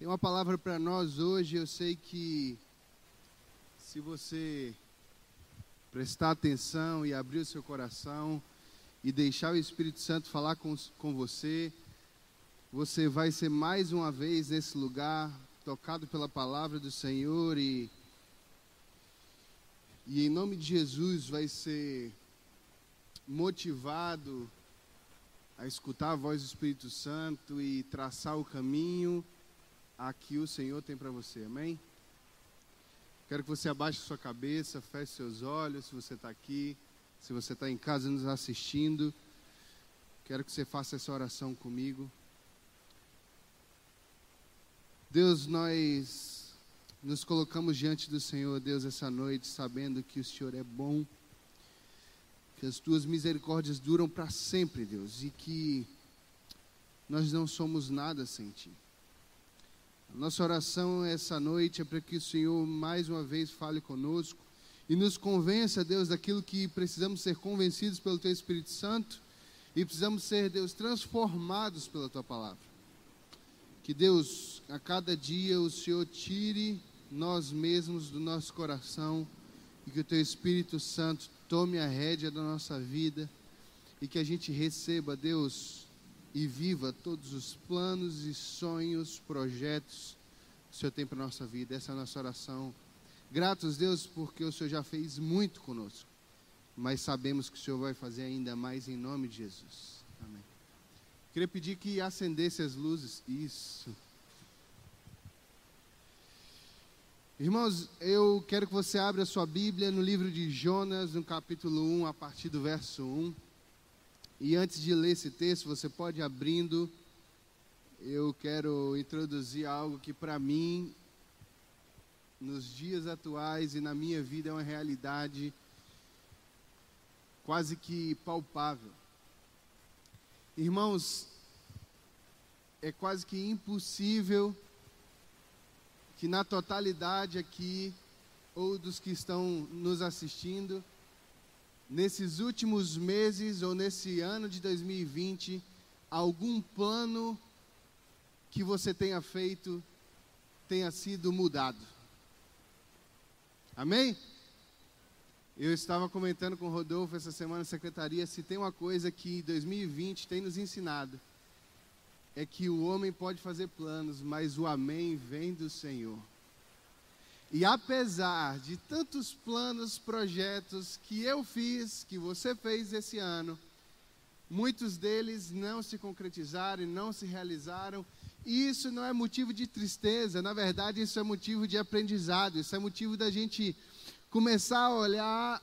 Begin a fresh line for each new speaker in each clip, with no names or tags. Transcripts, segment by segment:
Tem uma palavra para nós hoje. Eu sei que se você prestar atenção e abrir o seu coração e deixar o Espírito Santo falar com, com você, você vai ser mais uma vez nesse lugar tocado pela palavra do Senhor e e em nome de Jesus vai ser motivado a escutar a voz do Espírito Santo e traçar o caminho a que o Senhor tem para você, amém? Quero que você abaixe sua cabeça, feche seus olhos, se você está aqui, se você está em casa nos assistindo. Quero que você faça essa oração comigo. Deus, nós nos colocamos diante do Senhor, Deus, essa noite, sabendo que o Senhor é bom, que as tuas misericórdias duram para sempre, Deus, e que nós não somos nada sem ti. Nossa oração essa noite é para que o Senhor mais uma vez fale conosco e nos convença, Deus, daquilo que precisamos ser convencidos pelo Teu Espírito Santo e precisamos ser, Deus, transformados pela Tua palavra. Que Deus, a cada dia o Senhor tire nós mesmos do nosso coração e que o Teu Espírito Santo tome a rédea da nossa vida e que a gente receba, Deus, e viva todos os planos e sonhos, projetos que o Senhor tem para a nossa vida. Essa é a nossa oração. Gratos, Deus, porque o Senhor já fez muito conosco, mas sabemos que o Senhor vai fazer ainda mais em nome de Jesus. Amém. Queria pedir que acendesse as luzes. Isso. Irmãos, eu quero que você abra a sua Bíblia no livro de Jonas, no capítulo 1, a partir do verso 1. E antes de ler esse texto, você pode abrindo. Eu quero introduzir algo que para mim, nos dias atuais e na minha vida, é uma realidade quase que palpável. Irmãos, é quase que impossível que na totalidade aqui, ou dos que estão nos assistindo, nesses últimos meses ou nesse ano de 2020, algum plano que você tenha feito tenha sido mudado. Amém? Eu estava comentando com o Rodolfo essa semana na secretaria se tem uma coisa que 2020 tem nos ensinado é que o homem pode fazer planos, mas o amém vem do Senhor. E apesar de tantos planos, projetos que eu fiz, que você fez esse ano, muitos deles não se concretizaram e não se realizaram. E isso não é motivo de tristeza, na verdade, isso é motivo de aprendizado, isso é motivo da gente começar a olhar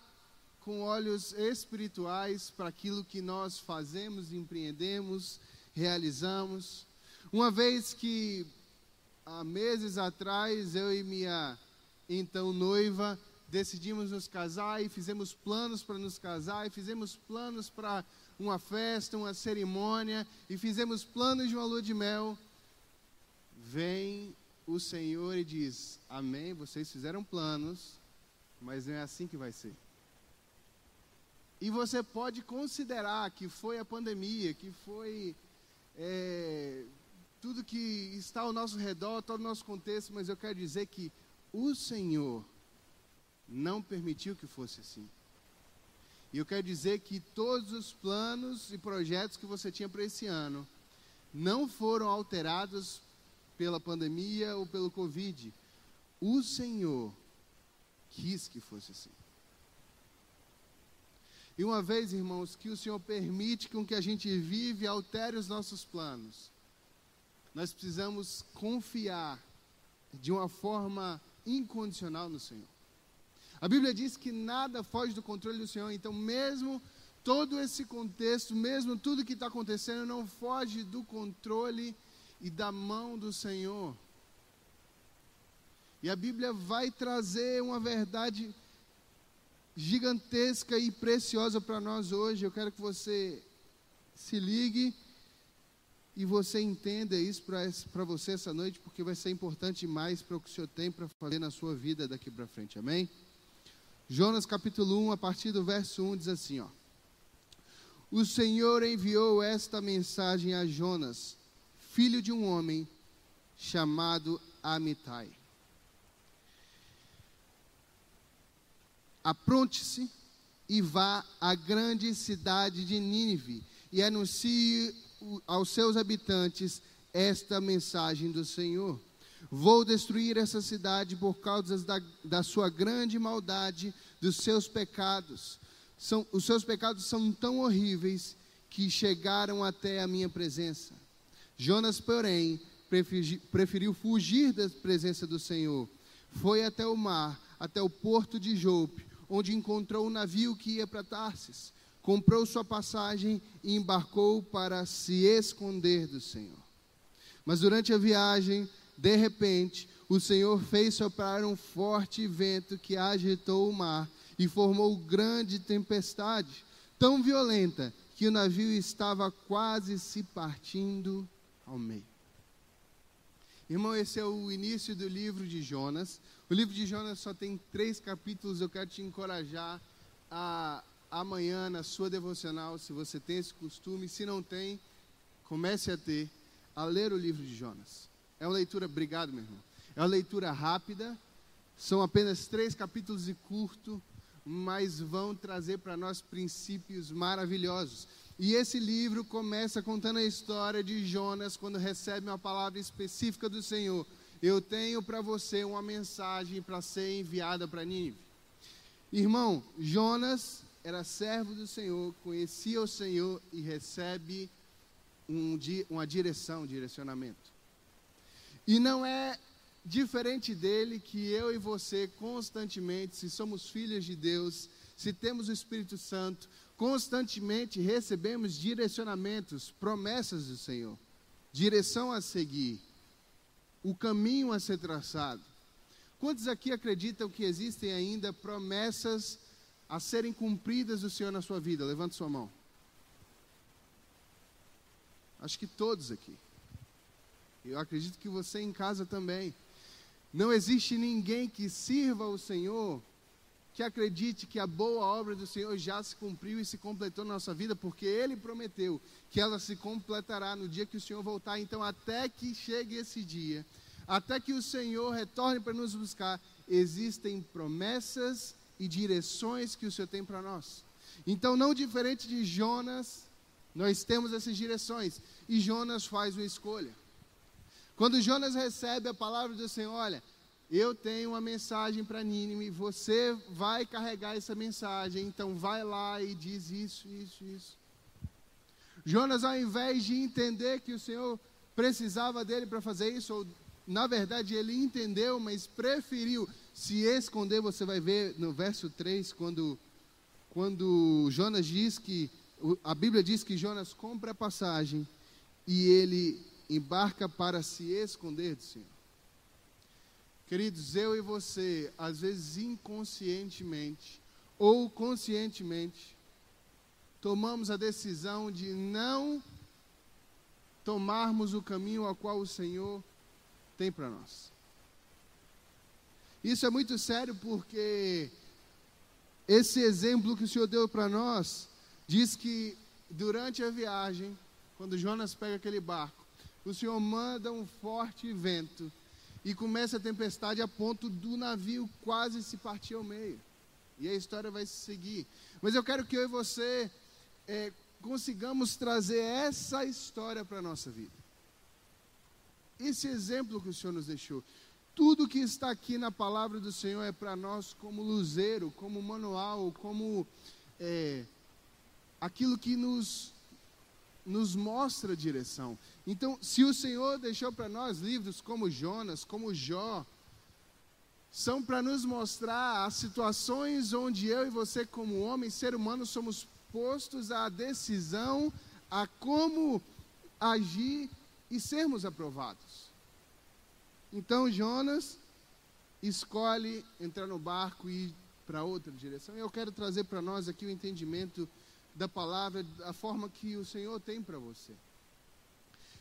com olhos espirituais para aquilo que nós fazemos, empreendemos, realizamos. Uma vez que há meses atrás eu e minha então noiva, decidimos nos casar e fizemos planos para nos casar e fizemos planos para uma festa, uma cerimônia e fizemos planos de uma lua de mel. Vem o Senhor e diz: Amém, vocês fizeram planos, mas não é assim que vai ser. E você pode considerar que foi a pandemia, que foi é, tudo que está ao nosso redor, todo o nosso contexto, mas eu quero dizer que o Senhor não permitiu que fosse assim. E eu quero dizer que todos os planos e projetos que você tinha para esse ano não foram alterados pela pandemia ou pelo Covid. O Senhor quis que fosse assim. E uma vez, irmãos, que o Senhor permite com que a gente vive e altere os nossos planos, nós precisamos confiar de uma forma incondicional no Senhor. A Bíblia diz que nada foge do controle do Senhor, então, mesmo todo esse contexto, mesmo tudo que está acontecendo, não foge do controle e da mão do Senhor. E a Bíblia vai trazer uma verdade gigantesca e preciosa para nós hoje. Eu quero que você se ligue e você entenda isso para você essa noite, porque vai ser importante demais para o que o Senhor tem para fazer na sua vida daqui para frente, amém? Jonas capítulo 1, a partir do verso 1, diz assim: ó, O Senhor enviou esta mensagem a Jonas, filho de um homem, chamado Amitai. Apronte-se e vá à grande cidade de Nínive e anuncie aos seus habitantes esta mensagem do Senhor. Vou destruir essa cidade por causa da, da sua grande maldade, dos seus pecados. São, os seus pecados são tão horríveis que chegaram até a minha presença. Jonas, porém, preferiu fugir da presença do Senhor. Foi até o mar, até o porto de Jope, onde encontrou o um navio que ia para Tarsis. Comprou sua passagem e embarcou para se esconder do Senhor. Mas durante a viagem, de repente, o Senhor fez soprar um forte vento que agitou o mar e formou grande tempestade, tão violenta que o navio estava quase se partindo ao meio. Irmão, esse é o início do livro de Jonas. O livro de Jonas só tem três capítulos. Eu quero te encorajar a amanhã na sua devocional, se você tem esse costume. Se não tem, comece a ter, a ler o livro de Jonas. É uma leitura, obrigado, meu irmão. É uma leitura rápida. São apenas três capítulos e curto, mas vão trazer para nós princípios maravilhosos. E esse livro começa contando a história de Jonas quando recebe uma palavra específica do Senhor. Eu tenho para você uma mensagem para ser enviada para Nínive. Irmão, Jonas era servo do Senhor, conhecia o Senhor e recebe um, uma direção, um direcionamento. E não é diferente dele que eu e você constantemente, se somos filhos de Deus, se temos o Espírito Santo, constantemente recebemos direcionamentos, promessas do Senhor, direção a seguir, o caminho a ser traçado. Quantos aqui acreditam que existem ainda promessas a serem cumpridas do Senhor na sua vida? Levante sua mão. Acho que todos aqui. Eu acredito que você em casa também. Não existe ninguém que sirva o Senhor que acredite que a boa obra do Senhor já se cumpriu e se completou na nossa vida, porque Ele prometeu que ela se completará no dia que o Senhor voltar. Então, até que chegue esse dia, até que o Senhor retorne para nos buscar, existem promessas e direções que o Senhor tem para nós. Então, não diferente de Jonas, nós temos essas direções e Jonas faz uma escolha. Quando Jonas recebe a palavra do Senhor, olha, eu tenho uma mensagem para Nínive, você vai carregar essa mensagem, então vai lá e diz isso, isso, isso. Jonas, ao invés de entender que o Senhor precisava dele para fazer isso, ou na verdade ele entendeu, mas preferiu se esconder, você vai ver no verso 3, quando, quando Jonas diz que, a Bíblia diz que Jonas compra a passagem e ele embarca para se esconder do Senhor. Queridos, eu e você, às vezes inconscientemente ou conscientemente, tomamos a decisão de não tomarmos o caminho ao qual o Senhor tem para nós. Isso é muito sério porque esse exemplo que o Senhor deu para nós diz que durante a viagem, quando Jonas pega aquele barco, o Senhor manda um forte vento e começa a tempestade a ponto do navio quase se partir ao meio. E a história vai se seguir. Mas eu quero que eu e você é, consigamos trazer essa história para a nossa vida. Esse exemplo que o Senhor nos deixou. Tudo que está aqui na palavra do Senhor é para nós como luzeiro, como manual, como é, aquilo que nos nos mostra a direção. Então, se o Senhor deixou para nós livros como Jonas, como Jó, são para nos mostrar as situações onde eu e você, como homem, ser humano, somos postos à decisão, a como agir e sermos aprovados. Então, Jonas escolhe entrar no barco e ir para outra direção. Eu quero trazer para nós aqui o entendimento da palavra, da forma que o Senhor tem para você.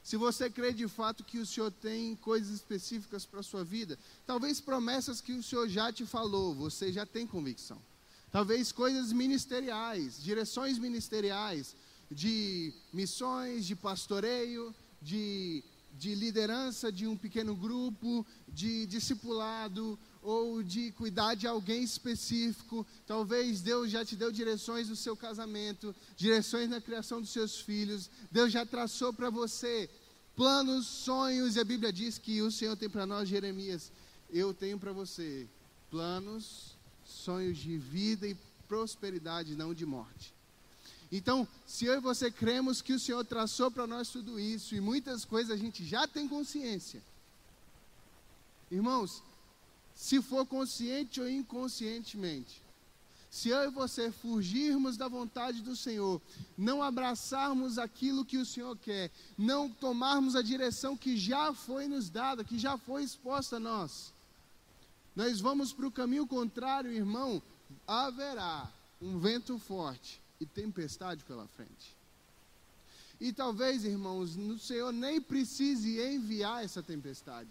Se você crê de fato que o Senhor tem coisas específicas para a sua vida, talvez promessas que o Senhor já te falou, você já tem convicção. Talvez coisas ministeriais, direções ministeriais, de missões, de pastoreio, de, de liderança de um pequeno grupo, de discipulado ou de cuidar de alguém específico. Talvez Deus já te deu direções no seu casamento, direções na criação dos seus filhos. Deus já traçou para você planos, sonhos, e a Bíblia diz que o Senhor tem para nós, Jeremias, eu tenho para você planos, sonhos de vida e prosperidade, não de morte. Então, se eu e você cremos que o Senhor traçou para nós tudo isso e muitas coisas a gente já tem consciência. Irmãos, se for consciente ou inconscientemente, se eu e você fugirmos da vontade do Senhor, não abraçarmos aquilo que o Senhor quer, não tomarmos a direção que já foi nos dada, que já foi exposta a nós, nós vamos para o caminho contrário, irmão, haverá um vento forte e tempestade pela frente. E talvez, irmãos, o Senhor nem precise enviar essa tempestade.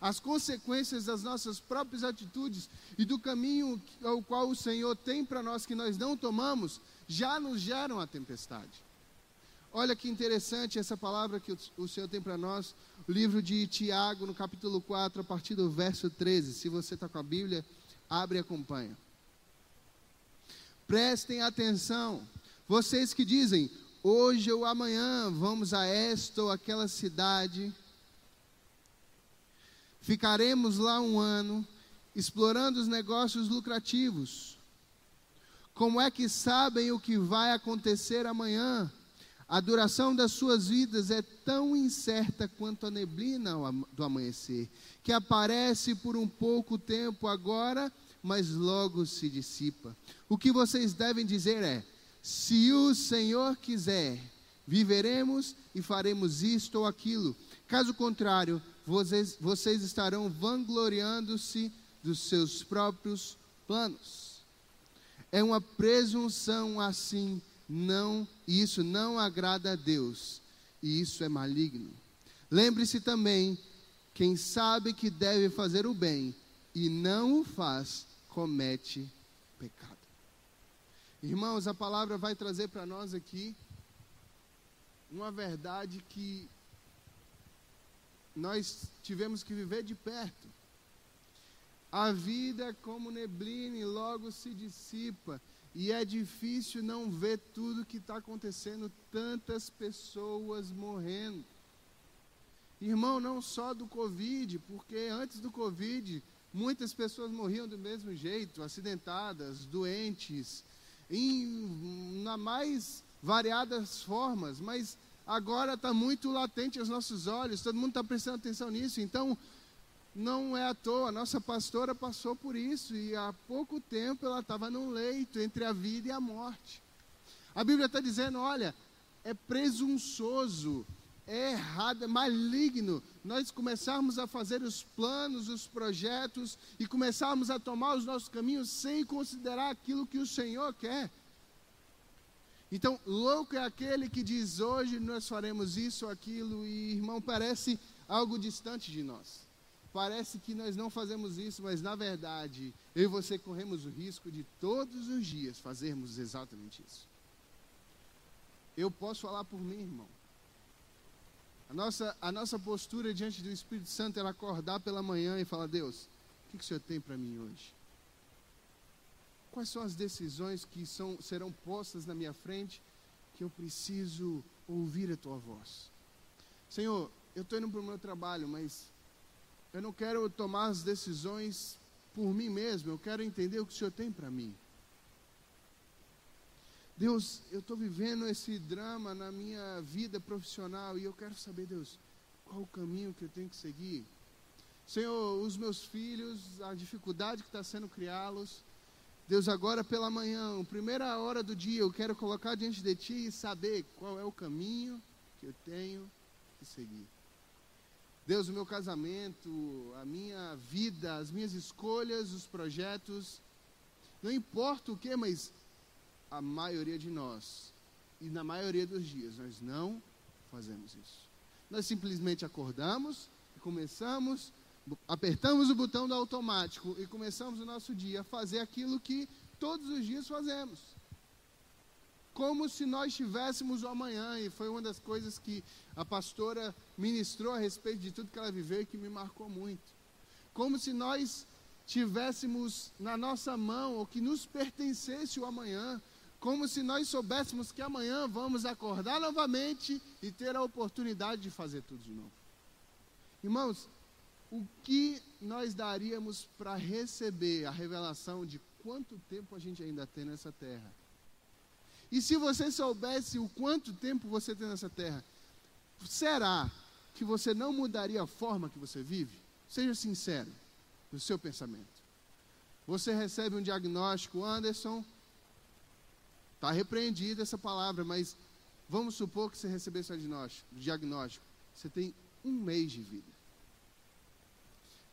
As consequências das nossas próprias atitudes e do caminho ao qual o Senhor tem para nós que nós não tomamos, já nos geram a tempestade. Olha que interessante essa palavra que o Senhor tem para nós, o livro de Tiago, no capítulo 4, a partir do verso 13. Se você está com a Bíblia, abre e acompanha. Prestem atenção, vocês que dizem, hoje ou amanhã vamos a esta ou aquela cidade, ficaremos lá um ano, explorando os negócios lucrativos. Como é que sabem o que vai acontecer amanhã? A duração das suas vidas é tão incerta quanto a neblina do amanhecer, que aparece por um pouco tempo agora mas logo se dissipa. O que vocês devem dizer é: se o Senhor quiser, viveremos e faremos isto ou aquilo. Caso contrário, vocês, vocês estarão vangloriando-se dos seus próprios planos. É uma presunção assim, não, isso não agrada a Deus, e isso é maligno. Lembre-se também, quem sabe que deve fazer o bem e não o faz, comete pecado. Irmãos, a palavra vai trazer para nós aqui uma verdade que nós tivemos que viver de perto. A vida é como neblina e logo se dissipa. E é difícil não ver tudo que está acontecendo, tantas pessoas morrendo. Irmão, não só do Covid, porque antes do Covid Muitas pessoas morriam do mesmo jeito, acidentadas, doentes, em na mais variadas formas, mas agora está muito latente aos nossos olhos, todo mundo está prestando atenção nisso, então não é à toa, a nossa pastora passou por isso e há pouco tempo ela estava num leito entre a vida e a morte. A Bíblia está dizendo: olha, é presunçoso errado, maligno nós começarmos a fazer os planos, os projetos e começarmos a tomar os nossos caminhos sem considerar aquilo que o Senhor quer. Então, louco é aquele que diz hoje nós faremos isso ou aquilo, e irmão, parece algo distante de nós. Parece que nós não fazemos isso, mas na verdade, eu e você corremos o risco de todos os dias fazermos exatamente isso. Eu posso falar por mim, irmão. A nossa, a nossa postura diante do Espírito Santo é acordar pela manhã e falar: Deus, o que, que o Senhor tem para mim hoje? Quais são as decisões que são, serão postas na minha frente que eu preciso ouvir a tua voz? Senhor, eu estou indo para o meu trabalho, mas eu não quero tomar as decisões por mim mesmo, eu quero entender o que o Senhor tem para mim. Deus, eu estou vivendo esse drama na minha vida profissional e eu quero saber, Deus, qual o caminho que eu tenho que seguir. Senhor, os meus filhos, a dificuldade que está sendo criá-los. Deus, agora pela manhã, primeira hora do dia, eu quero colocar diante de Ti e saber qual é o caminho que eu tenho que seguir. Deus, o meu casamento, a minha vida, as minhas escolhas, os projetos, não importa o que, mas a maioria de nós, e na maioria dos dias, nós não fazemos isso. Nós simplesmente acordamos e começamos, apertamos o botão do automático e começamos o nosso dia a fazer aquilo que todos os dias fazemos. como se nós tivéssemos o amanhã, e foi uma das coisas que a pastora ministrou a respeito de tudo que ela viveu e que me marcou muito. Como se nós tivéssemos na nossa mão, ou que nos pertencesse o amanhã, como se nós soubéssemos que amanhã vamos acordar novamente e ter a oportunidade de fazer tudo de novo. Irmãos, o que nós daríamos para receber a revelação de quanto tempo a gente ainda tem nessa terra? E se você soubesse o quanto tempo você tem nessa terra, será que você não mudaria a forma que você vive? Seja sincero no seu pensamento. Você recebe um diagnóstico, Anderson, está repreendido essa palavra, mas vamos supor que você recebesse o diagnóstico. Você tem um mês de vida.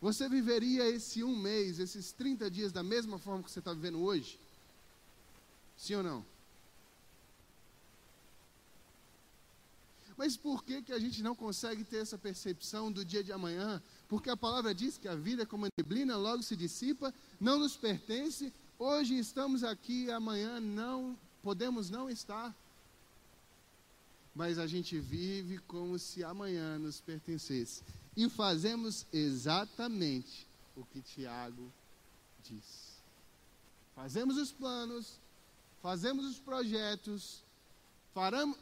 Você viveria esse um mês, esses 30 dias, da mesma forma que você está vivendo hoje? Sim ou não? Mas por que, que a gente não consegue ter essa percepção do dia de amanhã? Porque a palavra diz que a vida é como a neblina, logo se dissipa, não nos pertence. Hoje estamos aqui, amanhã não podemos não estar. Mas a gente vive como se amanhã nos pertencesse. E fazemos exatamente o que Tiago diz. Fazemos os planos, fazemos os projetos,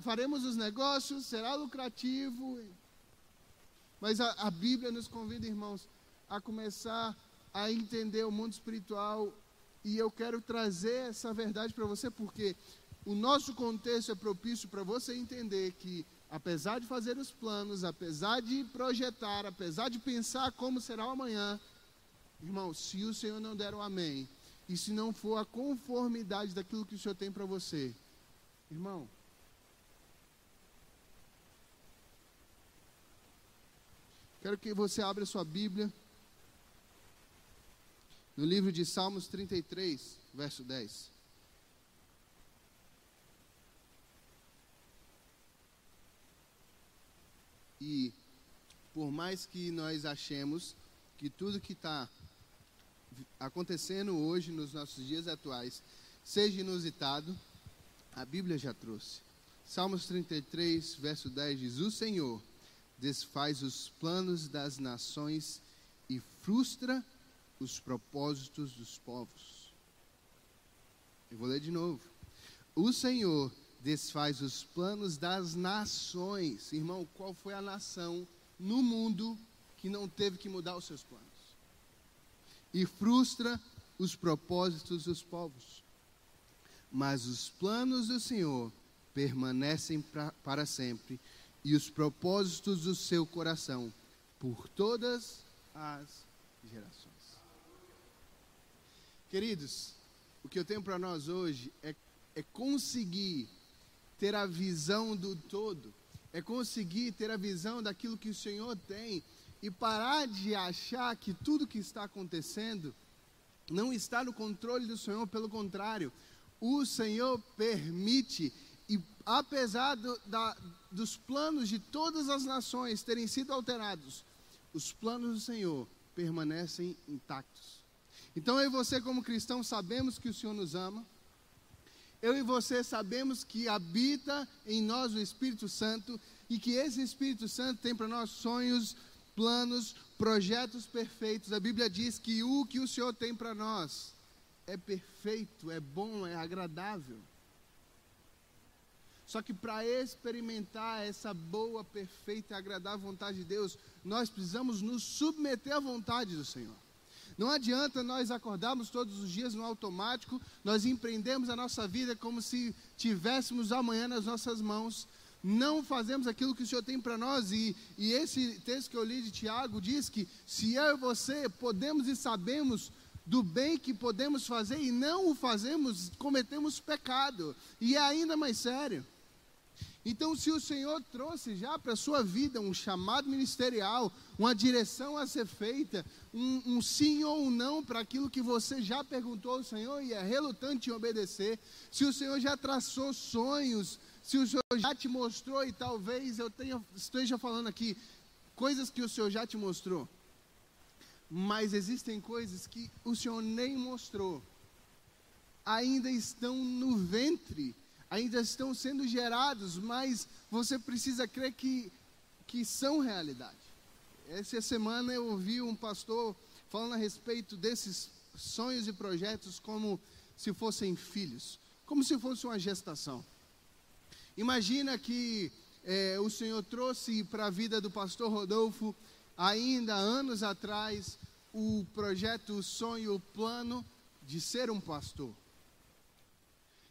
faremos os negócios, será lucrativo. Mas a, a Bíblia nos convida, irmãos, a começar a entender o mundo espiritual. E eu quero trazer essa verdade para você, porque o nosso contexto é propício para você entender que, apesar de fazer os planos, apesar de projetar, apesar de pensar como será o amanhã, irmão, se o Senhor não der o amém, e se não for a conformidade daquilo que o Senhor tem para você, irmão, Quero que você abra sua Bíblia no livro de Salmos 33, verso 10. E por mais que nós achemos que tudo que está acontecendo hoje nos nossos dias atuais seja inusitado, a Bíblia já trouxe. Salmos 33, verso 10 diz: O Senhor desfaz os planos das nações e frustra os propósitos dos povos. Eu vou ler de novo. O Senhor desfaz os planos das nações. Irmão, qual foi a nação no mundo que não teve que mudar os seus planos? E frustra os propósitos dos povos. Mas os planos do Senhor permanecem pra, para sempre e os propósitos do seu coração por todas as gerações. Queridos, o que eu tenho para nós hoje é, é conseguir ter a visão do todo, é conseguir ter a visão daquilo que o Senhor tem e parar de achar que tudo que está acontecendo não está no controle do Senhor, pelo contrário, o Senhor permite e apesar do, da, dos planos de todas as nações terem sido alterados, os planos do Senhor permanecem intactos. Então eu e você, como cristãos, sabemos que o Senhor nos ama. Eu e você sabemos que habita em nós o Espírito Santo e que esse Espírito Santo tem para nós sonhos, planos, projetos perfeitos. A Bíblia diz que o que o Senhor tem para nós é perfeito, é bom, é agradável. Só que para experimentar essa boa, perfeita e agradável vontade de Deus, nós precisamos nos submeter à vontade do Senhor. Não adianta nós acordarmos todos os dias no automático, nós empreendemos a nossa vida como se tivéssemos amanhã nas nossas mãos, não fazemos aquilo que o Senhor tem para nós. E, e esse texto que eu li de Tiago diz que se eu e você podemos e sabemos do bem que podemos fazer e não o fazemos, cometemos pecado. E é ainda mais sério. Então, se o Senhor trouxe já para a sua vida um chamado ministerial, uma direção a ser feita, um, um sim ou um não para aquilo que você já perguntou ao Senhor e é relutante em obedecer, se o Senhor já traçou sonhos, se o Senhor já te mostrou, e talvez eu tenha, esteja falando aqui coisas que o Senhor já te mostrou, mas existem coisas que o Senhor nem mostrou, ainda estão no ventre ainda estão sendo gerados, mas você precisa crer que, que são realidade. Essa semana eu ouvi um pastor falando a respeito desses sonhos e projetos como se fossem filhos, como se fosse uma gestação. Imagina que é, o Senhor trouxe para a vida do pastor Rodolfo, ainda anos atrás, o projeto, o sonho, o plano de ser um pastor.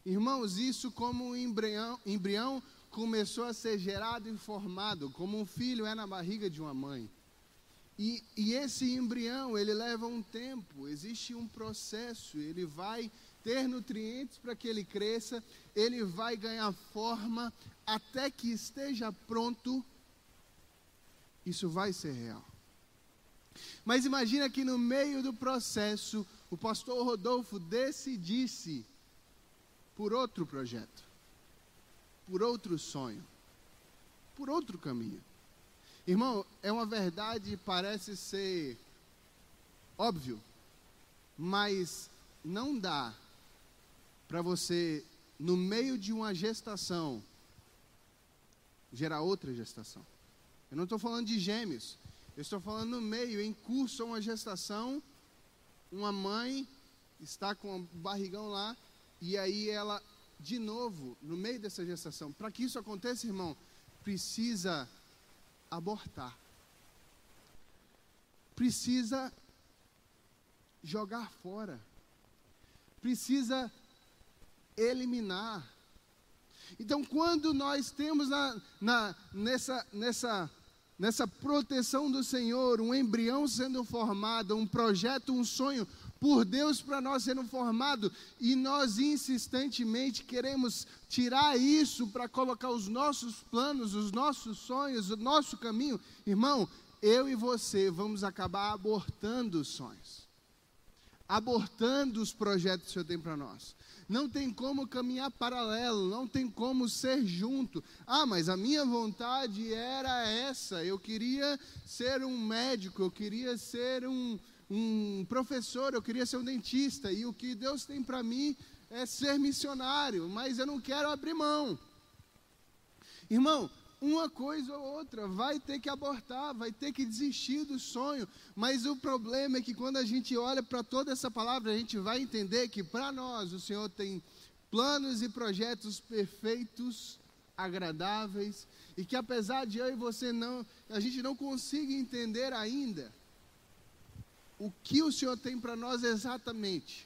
Irmãos, isso como um embrião, embrião começou a ser gerado e formado, como um filho é na barriga de uma mãe. E, e, esse embrião, ele leva um tempo, existe um processo, ele vai ter nutrientes para que ele cresça, ele vai ganhar forma até que esteja pronto. Isso vai ser real. Mas imagina que no meio do processo, o pastor Rodolfo decidisse por outro projeto, por outro sonho, por outro caminho. Irmão, é uma verdade, parece ser óbvio, mas não dá para você, no meio de uma gestação, gerar outra gestação. Eu não estou falando de gêmeos, eu estou falando no meio, em curso uma gestação, uma mãe está com o barrigão lá, e aí ela, de novo, no meio dessa gestação. Para que isso aconteça, irmão, precisa abortar. Precisa jogar fora. Precisa eliminar. Então, quando nós temos na, na, nessa, nessa, nessa proteção do Senhor, um embrião sendo formado, um projeto, um sonho por Deus para nós sendo formado, e nós insistentemente queremos tirar isso para colocar os nossos planos, os nossos sonhos, o nosso caminho, irmão, eu e você vamos acabar abortando os sonhos, abortando os projetos que o Senhor tem para nós. Não tem como caminhar paralelo, não tem como ser junto. Ah, mas a minha vontade era essa. Eu queria ser um médico, eu queria ser um, um professor, eu queria ser um dentista, e o que Deus tem para mim é ser missionário, mas eu não quero abrir mão. Irmão, uma coisa ou outra, vai ter que abortar, vai ter que desistir do sonho, mas o problema é que quando a gente olha para toda essa palavra, a gente vai entender que para nós o Senhor tem planos e projetos perfeitos, agradáveis, e que apesar de eu e você não, a gente não consiga entender ainda, o que o Senhor tem para nós exatamente,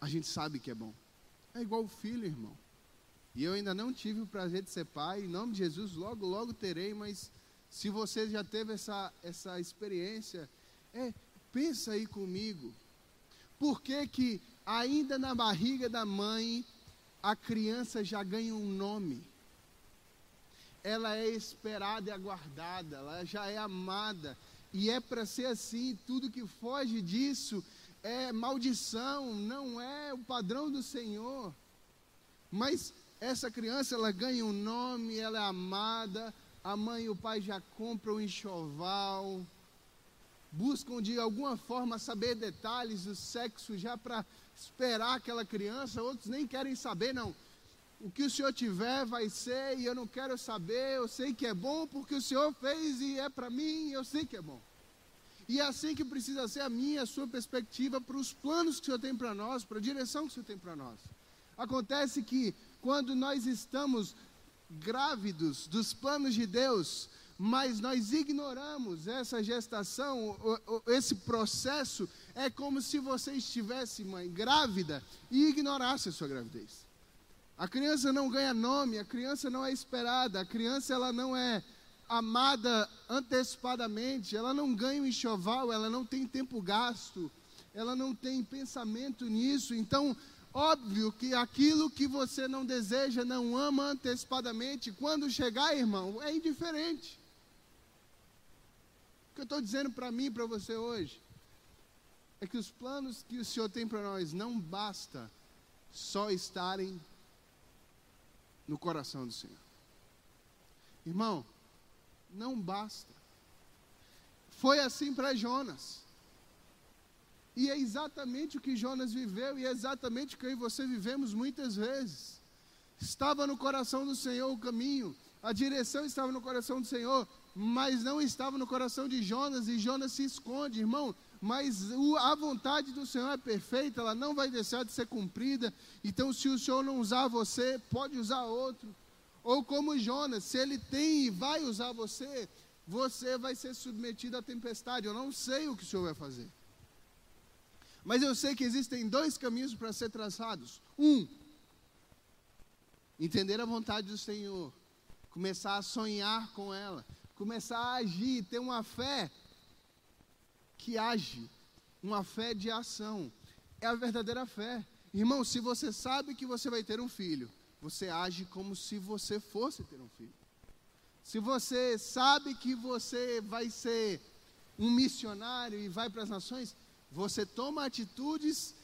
a gente sabe que é bom. É igual o filho, irmão. E eu ainda não tive o prazer de ser pai, em nome de Jesus, logo, logo terei, mas se você já teve essa, essa experiência, é, pensa aí comigo. Por que que ainda na barriga da mãe, a criança já ganha um nome? Ela é esperada e aguardada, ela já é amada, e é para ser assim, tudo que foge disso é maldição, não é o padrão do Senhor. Mas essa criança, ela ganha um nome, ela é amada, a mãe e o pai já compram um enxoval, buscam de alguma forma saber detalhes do sexo já para esperar aquela criança, outros nem querem saber, não. O que o Senhor tiver vai ser e eu não quero saber, eu sei que é bom porque o Senhor fez e é para mim, eu sei que é bom. E é assim que precisa ser a minha, a sua perspectiva para os planos que o Senhor tem para nós, para a direção que o Senhor tem para nós. Acontece que quando nós estamos grávidos dos planos de Deus, mas nós ignoramos essa gestação, esse processo, é como se você estivesse, mãe, grávida e ignorasse a sua gravidez. A criança não ganha nome, a criança não é esperada, a criança ela não é amada antecipadamente, ela não ganha um enxoval, ela não tem tempo gasto, ela não tem pensamento nisso. Então, óbvio que aquilo que você não deseja, não ama antecipadamente, quando chegar, irmão, é indiferente. O que eu estou dizendo para mim e para você hoje é que os planos que o Senhor tem para nós não basta só estarem no coração do Senhor. Irmão, não basta. Foi assim para Jonas. E é exatamente o que Jonas viveu e é exatamente o que eu e você vivemos muitas vezes. Estava no coração do Senhor o caminho, a direção estava no coração do Senhor, mas não estava no coração de Jonas e Jonas se esconde, irmão. Mas a vontade do Senhor é perfeita, ela não vai deixar de ser cumprida. Então, se o Senhor não usar você, pode usar outro. Ou como Jonas, se ele tem e vai usar você, você vai ser submetido à tempestade. Eu não sei o que o Senhor vai fazer. Mas eu sei que existem dois caminhos para ser traçados. Um, entender a vontade do Senhor, começar a sonhar com ela, começar a agir, ter uma fé que age, uma fé de ação. É a verdadeira fé. Irmão, se você sabe que você vai ter um filho, você age como se você fosse ter um filho. Se você sabe que você vai ser um missionário e vai para as nações, você toma atitudes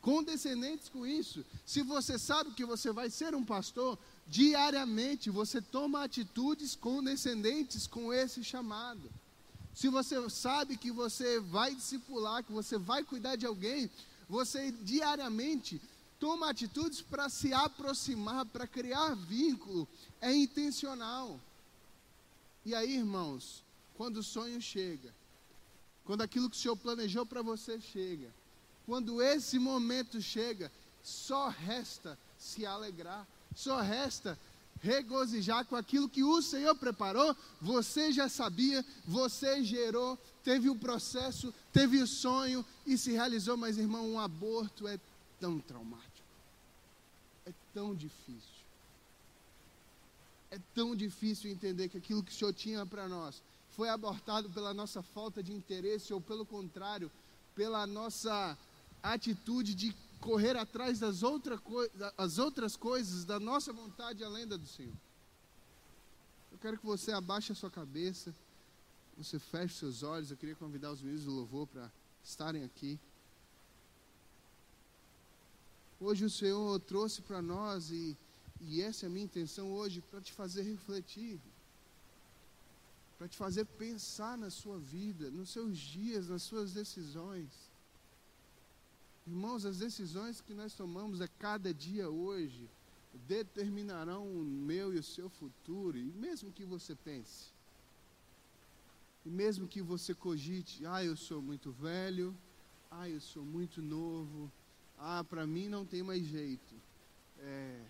condescendentes com isso. Se você sabe que você vai ser um pastor, diariamente você toma atitudes condescendentes com esse chamado. Se você sabe que você vai discipular, que você vai cuidar de alguém, você diariamente toma atitudes para se aproximar, para criar vínculo, é intencional. E aí, irmãos, quando o sonho chega, quando aquilo que o Senhor planejou para você chega, quando esse momento chega, só resta se alegrar, só resta regozijar com aquilo que o Senhor preparou, você já sabia, você gerou, teve o processo, teve o sonho e se realizou, mas irmão, um aborto é tão traumático é tão difícil. É tão difícil entender que aquilo que o Senhor tinha para nós foi abortado pela nossa falta de interesse ou, pelo contrário, pela nossa atitude de correr atrás das outra as outras coisas da nossa vontade além da do Senhor. Eu quero que você abaixe a sua cabeça, você feche seus olhos. Eu queria convidar os meninos do louvor para estarem aqui. Hoje o Senhor trouxe para nós, e, e essa é a minha intenção hoje, para te fazer refletir, para te fazer pensar na sua vida, nos seus dias, nas suas decisões. Irmãos, as decisões que nós tomamos a cada dia hoje determinarão o meu e o seu futuro, e mesmo que você pense, e mesmo que você cogite, ah, eu sou muito velho, ah, eu sou muito novo, ah, para mim não tem mais jeito. É,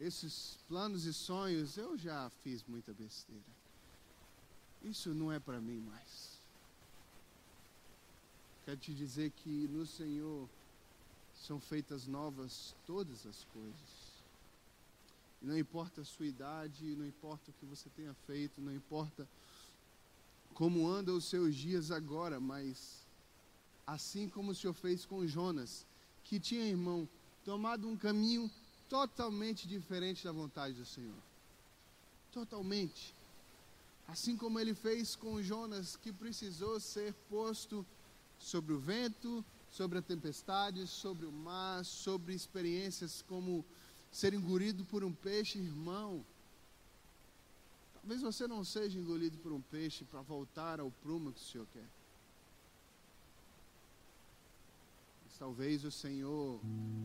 esses planos e sonhos eu já fiz muita besteira. Isso não é para mim mais. Quero te dizer que no Senhor são feitas novas todas as coisas. E não importa a sua idade, não importa o que você tenha feito, não importa como andam os seus dias agora, mas assim como o Senhor fez com Jonas, que tinha, irmão, tomado um caminho totalmente diferente da vontade do Senhor. Totalmente. Assim como ele fez com Jonas, que precisou ser posto sobre o vento, sobre a tempestade, sobre o mar, sobre experiências como ser engolido por um peixe, irmão. Talvez você não seja engolido por um peixe para voltar ao prumo que o Senhor quer. Talvez o Senhor,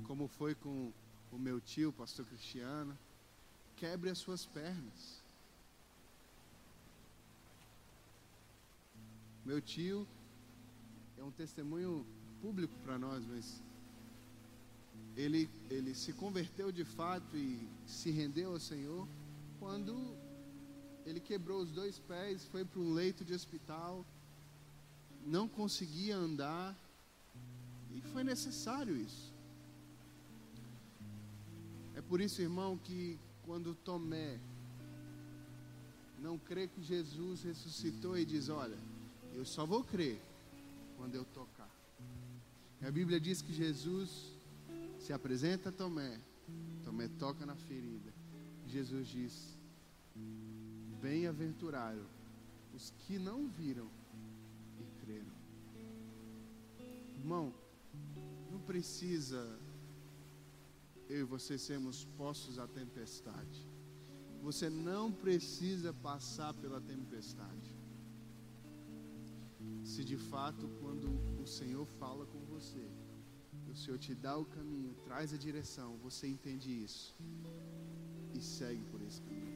como foi com o meu tio, pastor Cristiano, quebre as suas pernas. Meu tio é um testemunho público para nós, mas ele, ele se converteu de fato e se rendeu ao Senhor quando ele quebrou os dois pés, foi para um leito de hospital, não conseguia andar e foi necessário isso. É por isso, irmão, que quando Tomé não crê que Jesus ressuscitou e diz: Olha, eu só vou crer quando eu tocar. E a Bíblia diz que Jesus se apresenta a Tomé, Tomé toca na ferida. Jesus diz: Bem-aventurado os que não viram e creram. Irmão, não precisa eu e você sermos postos à tempestade. Você não precisa passar pela tempestade. Se de fato, quando o Senhor fala com você, o Senhor te dá o caminho, traz a direção, você entende isso e segue por esse caminho.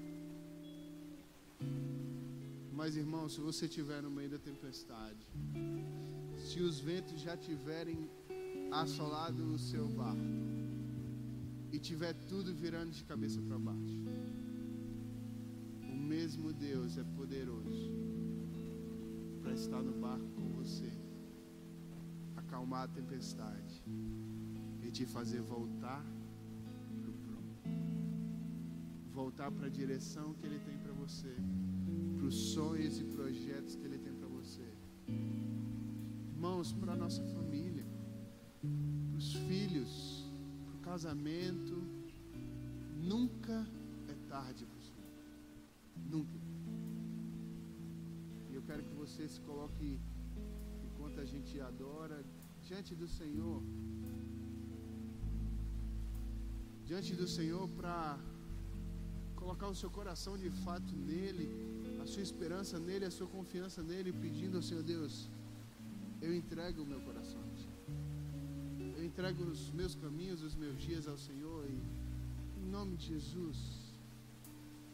Mas, irmão, se você estiver no meio da tempestade, se os ventos já tiverem assolado o seu barco e tiver tudo virando de cabeça para baixo, o mesmo Deus é poderoso para estar no barco com você, acalmar a tempestade e te fazer voltar para o prumo, voltar para a direção que Ele tem para você, para os sonhos e projetos que Ele tem para você. Irmãos, para a nossa família, para os filhos, para o casamento, nunca é tarde você se coloque, enquanto a gente adora, diante do Senhor. Diante do Senhor para colocar o seu coração de fato nele, a sua esperança nele, a sua confiança nele, pedindo ao Senhor Deus, eu entrego o meu coração. Eu entrego os meus caminhos, os meus dias ao Senhor e em nome de Jesus,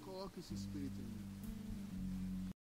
coloque esse Espírito em mim.